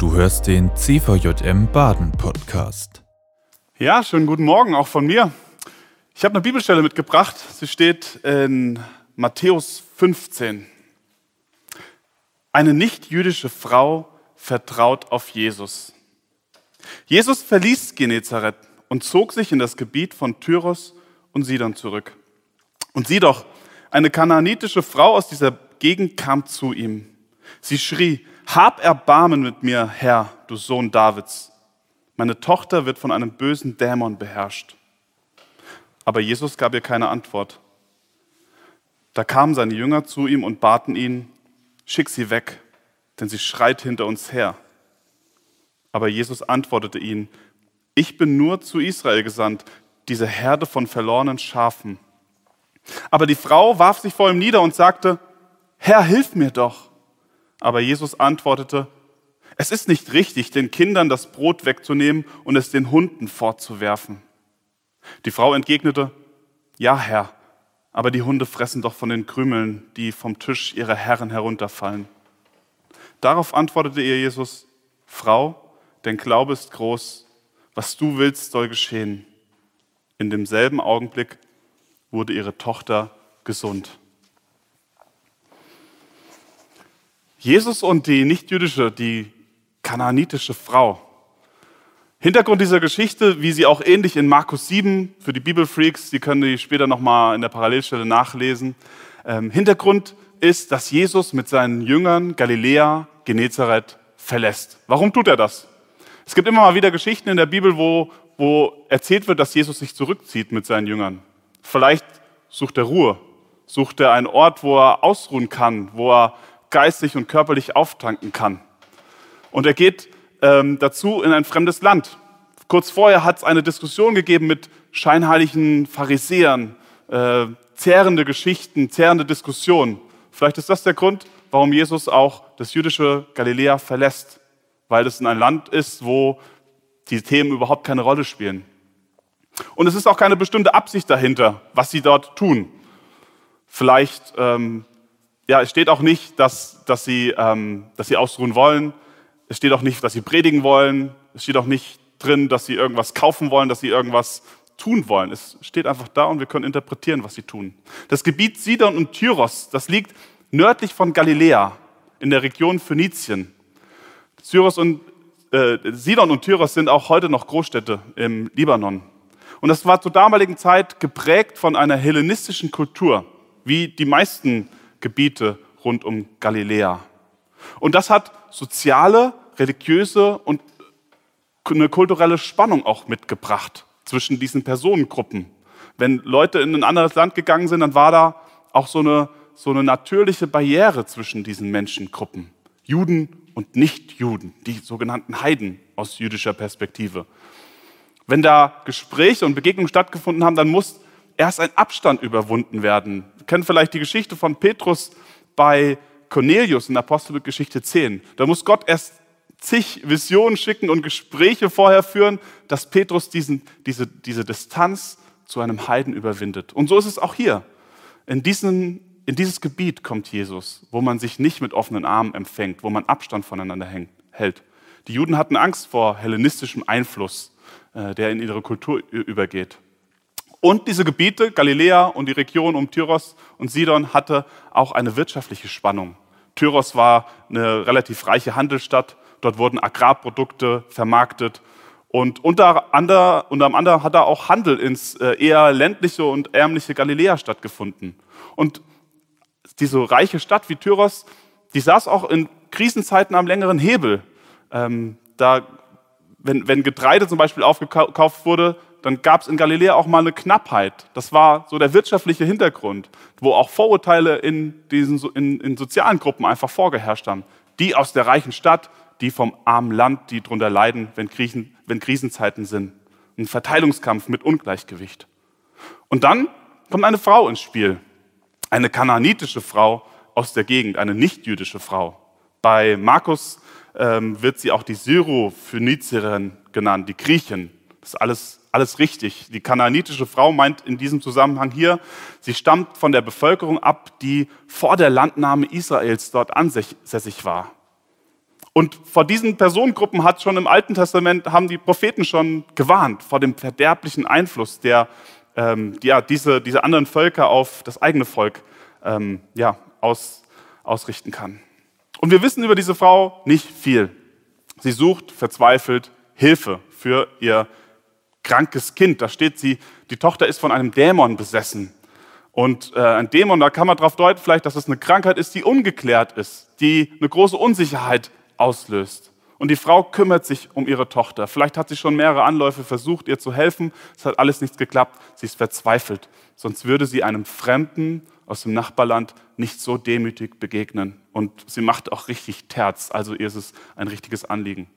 Du hörst den CVJM Baden Podcast. Ja, schönen guten Morgen auch von mir. Ich habe eine Bibelstelle mitgebracht. Sie steht in Matthäus 15. Eine nicht-jüdische Frau vertraut auf Jesus. Jesus verließ Genezareth und zog sich in das Gebiet von Tyros und Sidon zurück. Und sieh doch, eine kananitische Frau aus dieser Gegend kam zu ihm. Sie schrie, hab Erbarmen mit mir, Herr, du Sohn Davids. Meine Tochter wird von einem bösen Dämon beherrscht. Aber Jesus gab ihr keine Antwort. Da kamen seine Jünger zu ihm und baten ihn, schick sie weg, denn sie schreit hinter uns her. Aber Jesus antwortete ihnen, ich bin nur zu Israel gesandt, diese Herde von verlorenen Schafen. Aber die Frau warf sich vor ihm nieder und sagte, Herr, hilf mir doch. Aber Jesus antwortete, es ist nicht richtig, den Kindern das Brot wegzunehmen und es den Hunden fortzuwerfen. Die Frau entgegnete, ja, Herr, aber die Hunde fressen doch von den Krümeln, die vom Tisch ihrer Herren herunterfallen. Darauf antwortete ihr Jesus, Frau, dein Glaube ist groß, was du willst, soll geschehen. In demselben Augenblick wurde ihre Tochter gesund. Jesus und die nichtjüdische, die kananitische Frau. Hintergrund dieser Geschichte, wie sie auch ähnlich in Markus 7 für die Bibelfreaks, die können die später nochmal in der Parallelstelle nachlesen. Ähm, Hintergrund ist, dass Jesus mit seinen Jüngern Galiläa, Genezareth verlässt. Warum tut er das? Es gibt immer mal wieder Geschichten in der Bibel, wo, wo erzählt wird, dass Jesus sich zurückzieht mit seinen Jüngern. Vielleicht sucht er Ruhe, sucht er einen Ort, wo er ausruhen kann, wo er geistig und körperlich auftanken kann. Und er geht ähm, dazu in ein fremdes Land. Kurz vorher hat es eine Diskussion gegeben mit scheinheiligen Pharisäern, äh, zehrende Geschichten, zehrende Diskussionen. Vielleicht ist das der Grund, warum Jesus auch das jüdische Galiläa verlässt, weil es in ein Land ist, wo die Themen überhaupt keine Rolle spielen. Und es ist auch keine bestimmte Absicht dahinter, was sie dort tun. Vielleicht, ähm, ja, es steht auch nicht, dass, dass, sie, ähm, dass sie ausruhen wollen. Es steht auch nicht, dass sie predigen wollen. Es steht auch nicht drin, dass sie irgendwas kaufen wollen, dass sie irgendwas tun wollen. Es steht einfach da und wir können interpretieren, was sie tun. Das Gebiet Sidon und Tyros, das liegt nördlich von Galiläa in der Region Phönizien. Tyros und, äh, Sidon und Tyros sind auch heute noch Großstädte im Libanon. Und das war zur damaligen Zeit geprägt von einer hellenistischen Kultur, wie die meisten Gebiete rund um Galiläa. Und das hat soziale, religiöse und eine kulturelle Spannung auch mitgebracht zwischen diesen Personengruppen. Wenn Leute in ein anderes Land gegangen sind, dann war da auch so eine, so eine natürliche Barriere zwischen diesen Menschengruppen. Juden und Nichtjuden, die sogenannten Heiden aus jüdischer Perspektive. Wenn da Gespräche und Begegnungen stattgefunden haben, dann muss erst ein Abstand überwunden werden. Kennen vielleicht die Geschichte von Petrus bei Cornelius in Apostelgeschichte 10. Da muss Gott erst zig Visionen schicken und Gespräche vorher führen, dass Petrus diesen, diese, diese Distanz zu einem Heiden überwindet. Und so ist es auch hier. In, diesen, in dieses Gebiet kommt Jesus, wo man sich nicht mit offenen Armen empfängt, wo man Abstand voneinander hält. Die Juden hatten Angst vor hellenistischem Einfluss, äh, der in ihre Kultur übergeht. Und diese Gebiete, Galiläa und die Region um Tyros und Sidon, hatte auch eine wirtschaftliche Spannung. Tyros war eine relativ reiche Handelsstadt. Dort wurden Agrarprodukte vermarktet. Und unter anderem, unter anderem hat da auch Handel ins äh, eher ländliche und ärmliche Galiläa stattgefunden. Und diese reiche Stadt wie Tyros, die saß auch in Krisenzeiten am längeren Hebel. Ähm, da, wenn, wenn Getreide zum Beispiel aufgekauft wurde, dann gab es in Galiläa auch mal eine Knappheit. Das war so der wirtschaftliche Hintergrund, wo auch Vorurteile in diesen in, in sozialen Gruppen einfach vorgeherrscht haben. Die aus der reichen Stadt, die vom armen Land, die darunter leiden, wenn, Krisen, wenn Krisenzeiten sind. Ein Verteilungskampf mit Ungleichgewicht. Und dann kommt eine Frau ins Spiel, eine kananitische Frau aus der Gegend, eine nichtjüdische Frau. Bei Markus ähm, wird sie auch die Syrophönizierin genannt, die Griechin. Das ist alles alles richtig. Die kananitische Frau meint in diesem Zusammenhang hier, sie stammt von der Bevölkerung ab, die vor der Landnahme Israels dort ansässig war. Und vor diesen Personengruppen hat schon im Alten Testament, haben die Propheten schon gewarnt, vor dem verderblichen Einfluss, der ähm, ja, diese, diese anderen Völker auf das eigene Volk ähm, ja, aus, ausrichten kann. Und wir wissen über diese Frau nicht viel. Sie sucht verzweifelt Hilfe für ihr krankes Kind. Da steht sie, die Tochter ist von einem Dämon besessen. Und äh, ein Dämon, da kann man darauf deuten, vielleicht, dass es eine Krankheit ist, die ungeklärt ist, die eine große Unsicherheit auslöst. Und die Frau kümmert sich um ihre Tochter. Vielleicht hat sie schon mehrere Anläufe versucht, ihr zu helfen. Es hat alles nichts geklappt. Sie ist verzweifelt. Sonst würde sie einem Fremden aus dem Nachbarland nicht so demütig begegnen. Und sie macht auch richtig Terz. Also ihr ist es ein richtiges Anliegen.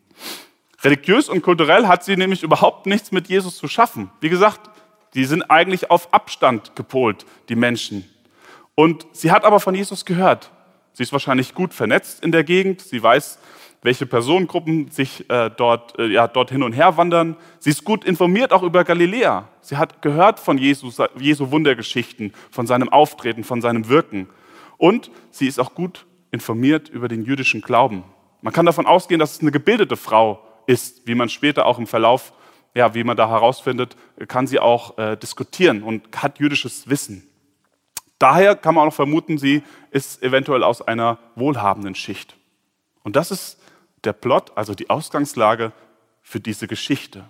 Religiös und kulturell hat sie nämlich überhaupt nichts mit Jesus zu schaffen. Wie gesagt, die sind eigentlich auf Abstand gepolt, die Menschen. Und sie hat aber von Jesus gehört. Sie ist wahrscheinlich gut vernetzt in der Gegend. Sie weiß, welche Personengruppen sich äh, dort, äh, ja, dort hin und her wandern. Sie ist gut informiert auch über Galiläa. Sie hat gehört von Jesus, Jesu Wundergeschichten, von seinem Auftreten, von seinem Wirken. Und sie ist auch gut informiert über den jüdischen Glauben. Man kann davon ausgehen, dass es eine gebildete Frau ist, wie man später auch im Verlauf, ja, wie man da herausfindet, kann sie auch äh, diskutieren und hat jüdisches Wissen. Daher kann man auch vermuten, sie ist eventuell aus einer wohlhabenden Schicht. Und das ist der Plot, also die Ausgangslage für diese Geschichte.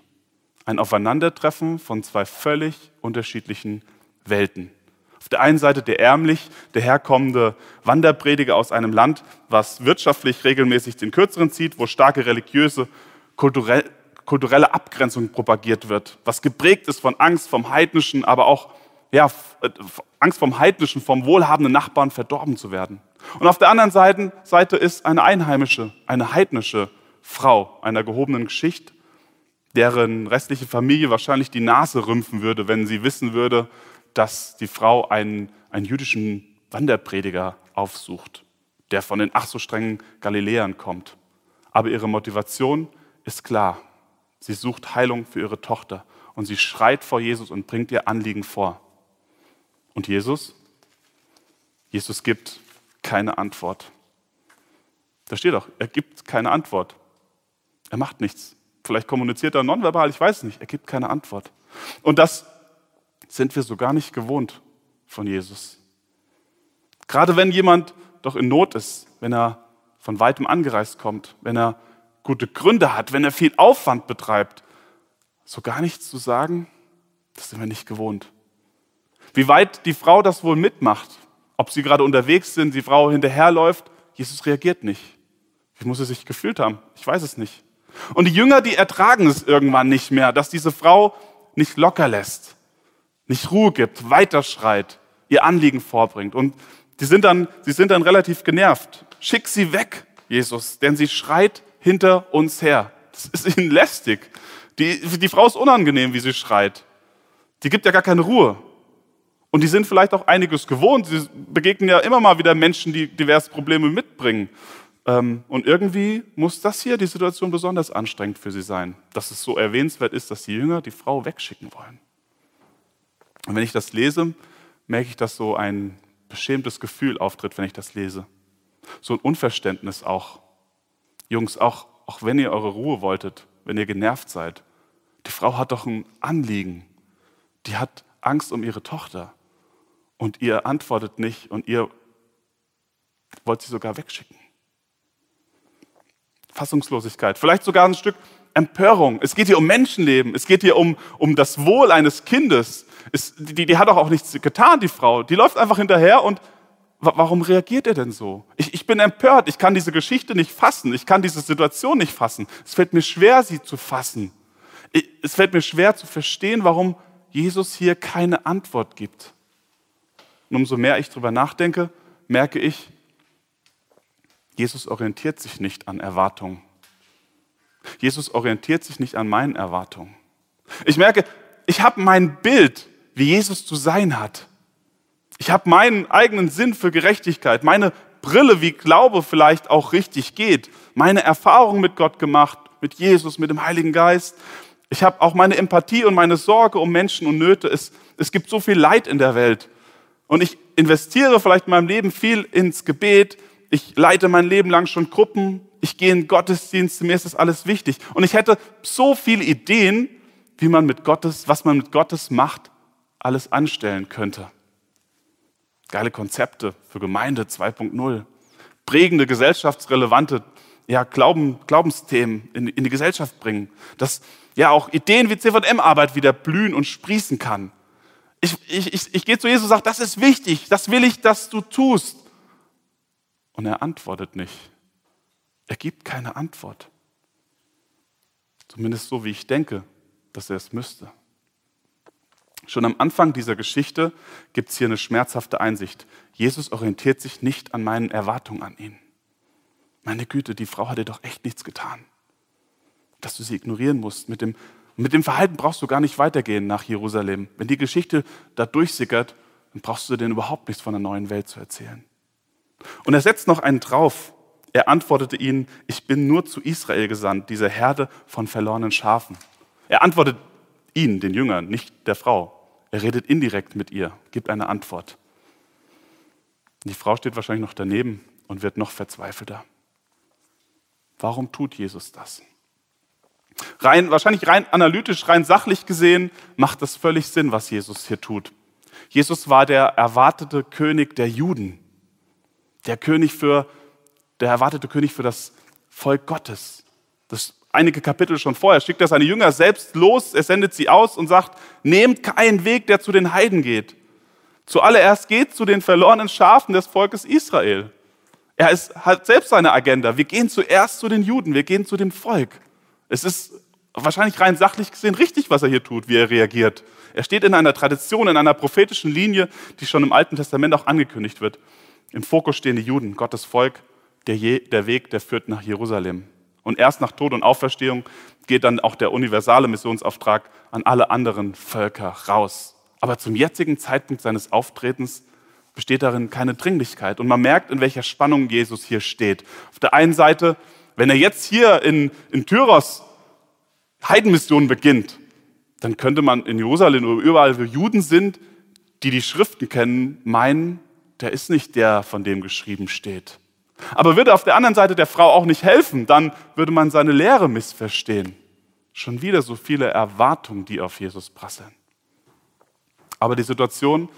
Ein Aufeinandertreffen von zwei völlig unterschiedlichen Welten. Auf der einen Seite der ärmlich daherkommende Wanderprediger aus einem Land, was wirtschaftlich regelmäßig den Kürzeren zieht, wo starke religiöse, kulturelle Abgrenzung propagiert wird, was geprägt ist von Angst vom Heidnischen, aber auch ja, äh, Angst vom Heidnischen, vom wohlhabenden Nachbarn verdorben zu werden. Und auf der anderen Seite, Seite ist eine einheimische, eine heidnische Frau einer gehobenen Geschichte, deren restliche Familie wahrscheinlich die Nase rümpfen würde, wenn sie wissen würde, dass die Frau einen, einen jüdischen Wanderprediger aufsucht, der von den ach so strengen Galiläern kommt. Aber ihre Motivation ist klar. Sie sucht Heilung für ihre Tochter und sie schreit vor Jesus und bringt ihr Anliegen vor. Und Jesus? Jesus gibt keine Antwort. Da steht doch, er gibt keine Antwort. Er macht nichts. Vielleicht kommuniziert er nonverbal, ich weiß nicht. Er gibt keine Antwort. Und das sind wir so gar nicht gewohnt von Jesus. Gerade wenn jemand doch in Not ist, wenn er von weitem angereist kommt, wenn er gute Gründe hat, wenn er viel Aufwand betreibt, so gar nichts zu sagen, das sind wir nicht gewohnt. Wie weit die Frau das wohl mitmacht, ob sie gerade unterwegs sind, die Frau hinterherläuft, Jesus reagiert nicht. Wie muss er sich gefühlt haben? Ich weiß es nicht. Und die Jünger, die ertragen es irgendwann nicht mehr, dass diese Frau nicht locker lässt, nicht Ruhe gibt, weiterschreit, ihr Anliegen vorbringt. Und die sind dann, sie sind dann relativ genervt. Schick sie weg, Jesus, denn sie schreit hinter uns her. Das ist ihnen lästig. Die, die Frau ist unangenehm, wie sie schreit. Die gibt ja gar keine Ruhe. Und die sind vielleicht auch einiges gewohnt. Sie begegnen ja immer mal wieder Menschen, die diverse Probleme mitbringen. Ähm, und irgendwie muss das hier die Situation besonders anstrengend für sie sein, dass es so erwähnenswert ist, dass die Jünger die Frau wegschicken wollen. Und wenn ich das lese, merke ich, dass so ein beschämtes Gefühl auftritt, wenn ich das lese. So ein Unverständnis auch. Jungs, auch, auch wenn ihr eure Ruhe wolltet, wenn ihr genervt seid, die Frau hat doch ein Anliegen. Die hat Angst um ihre Tochter und ihr antwortet nicht und ihr wollt sie sogar wegschicken. Fassungslosigkeit, vielleicht sogar ein Stück Empörung. Es geht hier um Menschenleben, es geht hier um, um das Wohl eines Kindes. Es, die, die hat doch auch nichts getan, die Frau. Die läuft einfach hinterher und warum reagiert er denn so? Ich, ich bin empört, ich kann diese Geschichte nicht fassen, ich kann diese Situation nicht fassen. Es fällt mir schwer, sie zu fassen. Es fällt mir schwer zu verstehen, warum Jesus hier keine Antwort gibt. Und umso mehr ich darüber nachdenke, merke ich, Jesus orientiert sich nicht an Erwartungen. Jesus orientiert sich nicht an meinen Erwartungen. Ich merke, ich habe mein Bild, wie Jesus zu sein hat. Ich habe meinen eigenen Sinn für Gerechtigkeit, meine Brille, wie Glaube vielleicht auch richtig geht, meine Erfahrung mit Gott gemacht, mit Jesus, mit dem Heiligen Geist. Ich habe auch meine Empathie und meine Sorge um Menschen und Nöte. Es, es gibt so viel Leid in der Welt. Und ich investiere vielleicht in meinem Leben viel ins Gebet. Ich leite mein Leben lang schon Gruppen. Ich gehe in Gottesdienst, mir ist das alles wichtig. Und ich hätte so viele Ideen, wie man mit Gottes, was man mit Gottes Macht alles anstellen könnte. Geile Konzepte für Gemeinde 2.0. Prägende, gesellschaftsrelevante ja, Glauben, Glaubensthemen in, in die Gesellschaft bringen. Dass ja auch Ideen wie CVM-Arbeit wieder blühen und sprießen kann. Ich, ich, ich, ich gehe zu Jesus und sage, das ist wichtig, das will ich, dass du tust. Und er antwortet nicht. Er gibt keine Antwort. Zumindest so, wie ich denke, dass er es müsste. Schon am Anfang dieser Geschichte gibt es hier eine schmerzhafte Einsicht. Jesus orientiert sich nicht an meinen Erwartungen an ihn. Meine Güte, die Frau hat dir doch echt nichts getan, dass du sie ignorieren musst. Mit dem, mit dem Verhalten brauchst du gar nicht weitergehen nach Jerusalem. Wenn die Geschichte da durchsickert, dann brauchst du denen überhaupt nichts von der neuen Welt zu erzählen. Und er setzt noch einen drauf. Er antwortete ihnen, ich bin nur zu Israel gesandt, dieser Herde von verlorenen Schafen. Er antwortet ihnen, den Jüngern, nicht der Frau. Er redet indirekt mit ihr, gibt eine Antwort. Die Frau steht wahrscheinlich noch daneben und wird noch verzweifelter. Warum tut Jesus das? Rein, wahrscheinlich rein analytisch, rein sachlich gesehen, macht das völlig Sinn, was Jesus hier tut. Jesus war der erwartete König der Juden, der König für, der erwartete König für das Volk Gottes. Das einige Kapitel schon vorher schickt er seine Jünger selbst los, er sendet sie aus und sagt, nehmt keinen Weg, der zu den Heiden geht. Zuallererst geht zu den verlorenen Schafen des Volkes Israel. Er ist, hat selbst seine Agenda. Wir gehen zuerst zu den Juden, wir gehen zu dem Volk. Es ist wahrscheinlich rein sachlich gesehen richtig, was er hier tut, wie er reagiert. Er steht in einer Tradition, in einer prophetischen Linie, die schon im Alten Testament auch angekündigt wird. Im Fokus stehen die Juden, Gottes Volk, der, Je der Weg, der führt nach Jerusalem. Und erst nach Tod und Auferstehung geht dann auch der universale Missionsauftrag an alle anderen Völker raus. Aber zum jetzigen Zeitpunkt seines Auftretens besteht darin keine Dringlichkeit. Und man merkt, in welcher Spannung Jesus hier steht. Auf der einen Seite, wenn er jetzt hier in, in Tyros Heidenmission beginnt, dann könnte man in Jerusalem oder überall, wo Juden sind, die die Schriften kennen, meinen, der ist nicht der, von dem geschrieben steht. Aber würde auf der anderen Seite der Frau auch nicht helfen, dann würde man seine Lehre missverstehen. Schon wieder so viele Erwartungen, die auf Jesus prasseln. Aber die Situation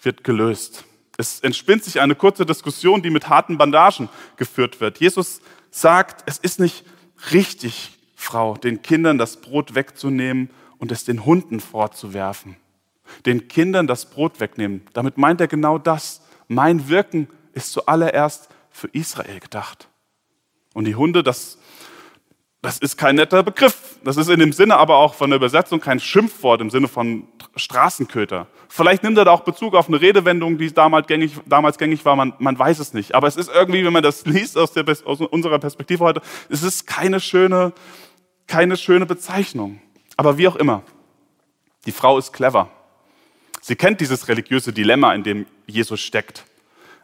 wird gelöst. Es entspinnt sich eine kurze Diskussion, die mit harten Bandagen geführt wird. Jesus sagt, es ist nicht richtig, Frau, den Kindern das Brot wegzunehmen und es den Hunden vorzuwerfen. Den Kindern das Brot wegnehmen. Damit meint er genau das. Mein Wirken ist zuallererst für Israel gedacht. Und die Hunde, das, das ist kein netter Begriff. Das ist in dem Sinne aber auch von der Übersetzung kein Schimpfwort im Sinne von Straßenköter. Vielleicht nimmt er da auch Bezug auf eine Redewendung, die damals gängig, damals gängig war, man, man weiß es nicht. Aber es ist irgendwie, wenn man das liest aus, der, aus unserer Perspektive heute, es ist keine schöne, keine schöne Bezeichnung. Aber wie auch immer, die Frau ist clever. Sie kennt dieses religiöse Dilemma, in dem Jesus steckt,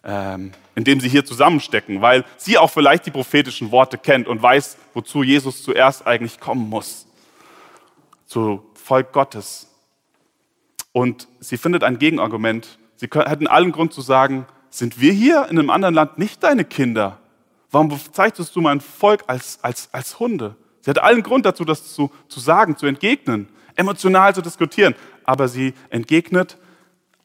ähm, in dem sie hier zusammenstecken, weil sie auch vielleicht die prophetischen Worte kennt und weiß, wozu Jesus zuerst eigentlich kommen muss. Zu Volk Gottes, und sie findet ein Gegenargument. Sie hätten allen Grund zu sagen, sind wir hier in einem anderen Land nicht deine Kinder? Warum bezeichnest du mein Volk als, als, als Hunde? Sie hat allen Grund dazu, das zu, zu sagen, zu entgegnen, emotional zu diskutieren. Aber sie entgegnet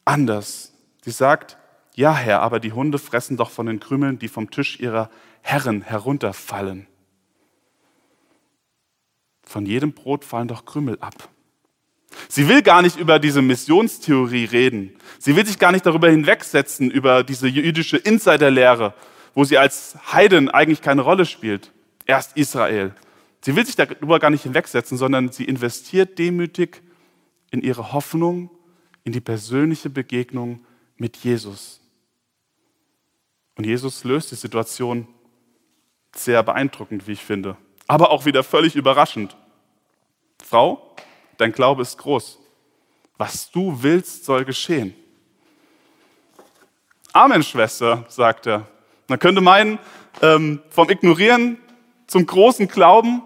anders. Sie sagt, ja Herr, aber die Hunde fressen doch von den Krümeln, die vom Tisch ihrer Herren herunterfallen. Von jedem Brot fallen doch Krümel ab. Sie will gar nicht über diese Missionstheorie reden. Sie will sich gar nicht darüber hinwegsetzen, über diese jüdische Insiderlehre, wo sie als Heiden eigentlich keine Rolle spielt. Erst Israel. Sie will sich darüber gar nicht hinwegsetzen, sondern sie investiert demütig in ihre Hoffnung, in die persönliche Begegnung mit Jesus. Und Jesus löst die Situation sehr beeindruckend, wie ich finde, aber auch wieder völlig überraschend. Frau, dein Glaube ist groß. Was du willst, soll geschehen. Amen, Schwester, sagt er. Man könnte meinen, ähm, vom Ignorieren zum großen Glauben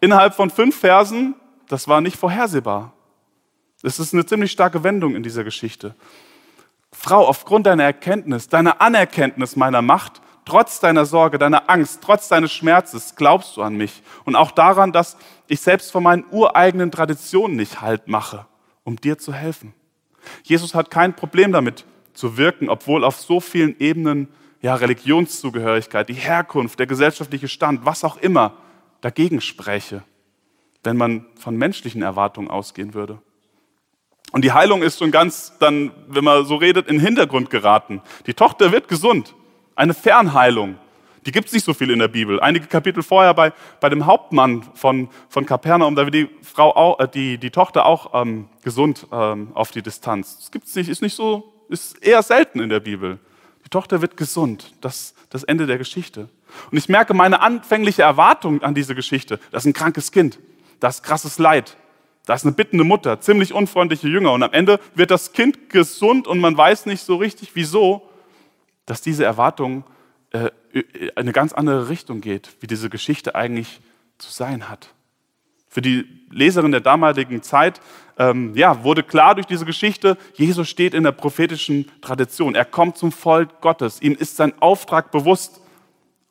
innerhalb von fünf Versen, das war nicht vorhersehbar. Das ist eine ziemlich starke Wendung in dieser Geschichte. Frau, aufgrund deiner Erkenntnis, deiner Anerkenntnis meiner Macht, Trotz deiner Sorge, deiner Angst, trotz deines Schmerzes glaubst du an mich. Und auch daran, dass ich selbst von meinen ureigenen Traditionen nicht Halt mache, um dir zu helfen. Jesus hat kein Problem damit zu wirken, obwohl auf so vielen Ebenen ja, Religionszugehörigkeit, die Herkunft, der gesellschaftliche Stand, was auch immer dagegen spräche, wenn man von menschlichen Erwartungen ausgehen würde. Und die Heilung ist schon ganz dann, wenn man so redet, in den Hintergrund geraten. Die Tochter wird gesund. Eine Fernheilung. Die gibt es nicht so viel in der Bibel. Einige Kapitel vorher bei, bei dem Hauptmann von, von Kapernaum, da wird die, Frau auch, äh, die, die Tochter auch ähm, gesund ähm, auf die Distanz. Das gibt's nicht, ist nicht so, ist eher selten in der Bibel. Die Tochter wird gesund. Das das Ende der Geschichte. Und ich merke meine anfängliche Erwartung an diese Geschichte. Das ist ein krankes Kind. Das ist krasses Leid. Da ist eine bittende Mutter, ziemlich unfreundliche Jünger. Und am Ende wird das Kind gesund und man weiß nicht so richtig, wieso, dass diese Erwartung äh, eine ganz andere Richtung geht, wie diese Geschichte eigentlich zu sein hat. Für die Leserin der damaligen Zeit ähm, ja, wurde klar durch diese Geschichte, Jesus steht in der prophetischen Tradition. Er kommt zum Volk Gottes. Ihm ist sein Auftrag bewusst.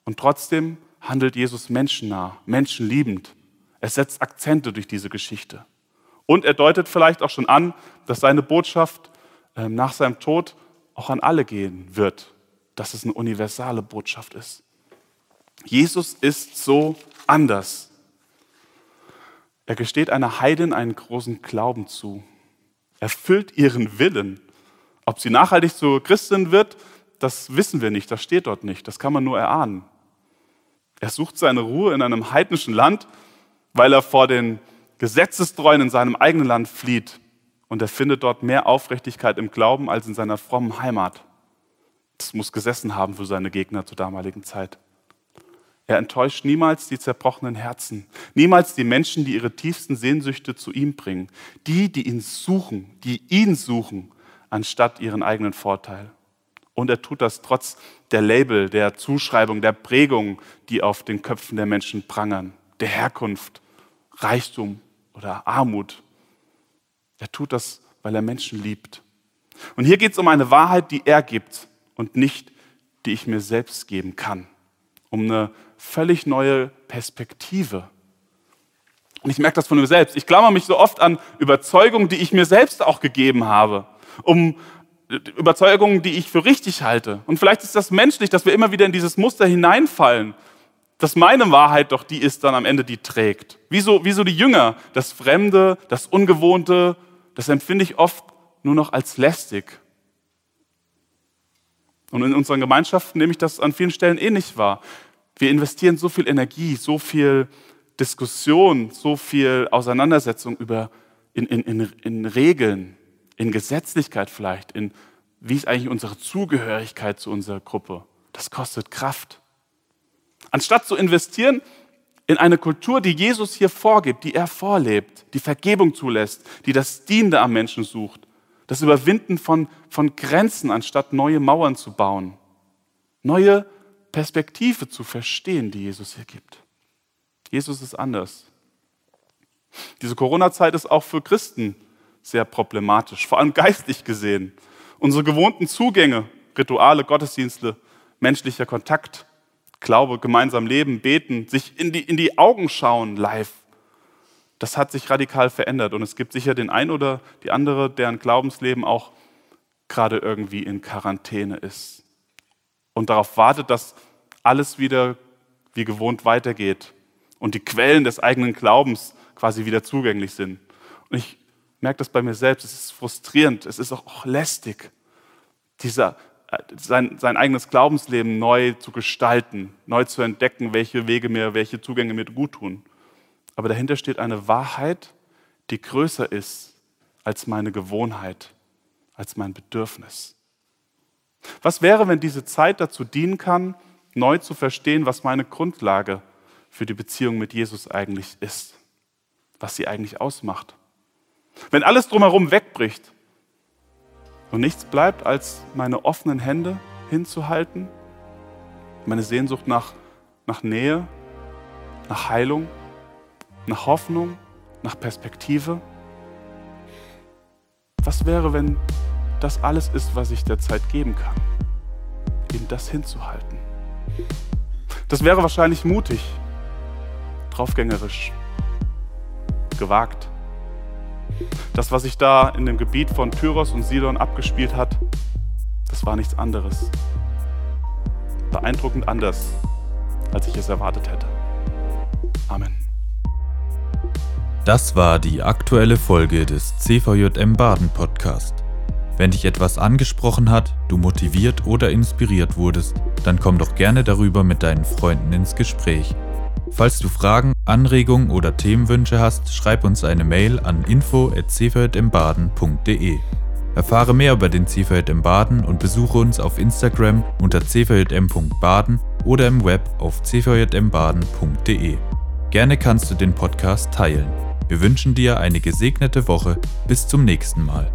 Und trotzdem handelt Jesus menschennah, menschenliebend. Er setzt Akzente durch diese Geschichte. Und er deutet vielleicht auch schon an, dass seine Botschaft äh, nach seinem Tod auch an alle gehen wird, dass es eine universale Botschaft ist. Jesus ist so anders. Er gesteht einer Heidin einen großen Glauben zu. Er füllt ihren Willen. Ob sie nachhaltig zur Christin wird, das wissen wir nicht, das steht dort nicht, das kann man nur erahnen. Er sucht seine Ruhe in einem heidnischen Land, weil er vor den Gesetzestreuen in seinem eigenen Land flieht und er findet dort mehr Aufrichtigkeit im Glauben als in seiner frommen Heimat. Das muss gesessen haben für seine Gegner zur damaligen Zeit. Er enttäuscht niemals die zerbrochenen Herzen, niemals die Menschen, die ihre tiefsten Sehnsüchte zu ihm bringen, die, die ihn suchen, die ihn suchen, anstatt ihren eigenen Vorteil. Und er tut das trotz der Label, der Zuschreibung, der Prägung, die auf den Köpfen der Menschen prangern, der Herkunft, Reichtum, oder Armut. Er tut das, weil er Menschen liebt. Und hier geht es um eine Wahrheit, die er gibt und nicht, die ich mir selbst geben kann. Um eine völlig neue Perspektive. Und ich merke das von mir selbst. Ich klammer mich so oft an Überzeugungen, die ich mir selbst auch gegeben habe. Um Überzeugungen, die ich für richtig halte. Und vielleicht ist das menschlich, dass wir immer wieder in dieses Muster hineinfallen dass meine Wahrheit doch die ist dann am Ende, die trägt. Wieso, wieso die Jünger? Das Fremde, das Ungewohnte, das empfinde ich oft nur noch als lästig. Und in unseren Gemeinschaften nehme ich das an vielen Stellen ähnlich wahr. Wir investieren so viel Energie, so viel Diskussion, so viel Auseinandersetzung über in, in, in, in Regeln, in Gesetzlichkeit vielleicht, in wie ist eigentlich unsere Zugehörigkeit zu unserer Gruppe. Das kostet Kraft. Anstatt zu investieren in eine Kultur, die Jesus hier vorgibt, die er vorlebt, die Vergebung zulässt, die das Dienende am Menschen sucht, das Überwinden von, von Grenzen, anstatt neue Mauern zu bauen, neue Perspektive zu verstehen, die Jesus hier gibt. Jesus ist anders. Diese Corona-Zeit ist auch für Christen sehr problematisch, vor allem geistlich gesehen. Unsere gewohnten Zugänge, Rituale, Gottesdienste, menschlicher Kontakt Glaube, gemeinsam leben, beten, sich in die, in die Augen schauen live. Das hat sich radikal verändert und es gibt sicher den einen oder die andere, deren Glaubensleben auch gerade irgendwie in Quarantäne ist und darauf wartet, dass alles wieder wie gewohnt weitergeht und die Quellen des eigenen Glaubens quasi wieder zugänglich sind. Und ich merke das bei mir selbst, es ist frustrierend, es ist auch lästig, dieser sein, sein eigenes Glaubensleben neu zu gestalten, neu zu entdecken, welche Wege mir, welche Zugänge mir gut tun. Aber dahinter steht eine Wahrheit, die größer ist als meine Gewohnheit, als mein Bedürfnis. Was wäre, wenn diese Zeit dazu dienen kann, neu zu verstehen, was meine Grundlage für die Beziehung mit Jesus eigentlich ist, was sie eigentlich ausmacht? Wenn alles drumherum wegbricht, und nichts bleibt, als meine offenen Hände hinzuhalten, meine Sehnsucht nach, nach Nähe, nach Heilung, nach Hoffnung, nach Perspektive. Was wäre, wenn das alles ist, was ich der Zeit geben kann? Ihm das hinzuhalten. Das wäre wahrscheinlich mutig, draufgängerisch, gewagt. Das, was sich da in dem Gebiet von Tyros und Sidon abgespielt hat, das war nichts anderes. Beeindruckend anders, als ich es erwartet hätte. Amen. Das war die aktuelle Folge des CVJM Baden Podcast. Wenn dich etwas angesprochen hat, du motiviert oder inspiriert wurdest, dann komm doch gerne darüber mit deinen Freunden ins Gespräch. Falls du Fragen, Anregungen oder Themenwünsche hast, schreib uns eine Mail an info@cvjmbaden.de. Erfahre mehr über den CVJM Baden und besuche uns auf Instagram unter cvjm.baden oder im Web auf cvjmbaden.de. Gerne kannst du den Podcast teilen. Wir wünschen dir eine gesegnete Woche. Bis zum nächsten Mal.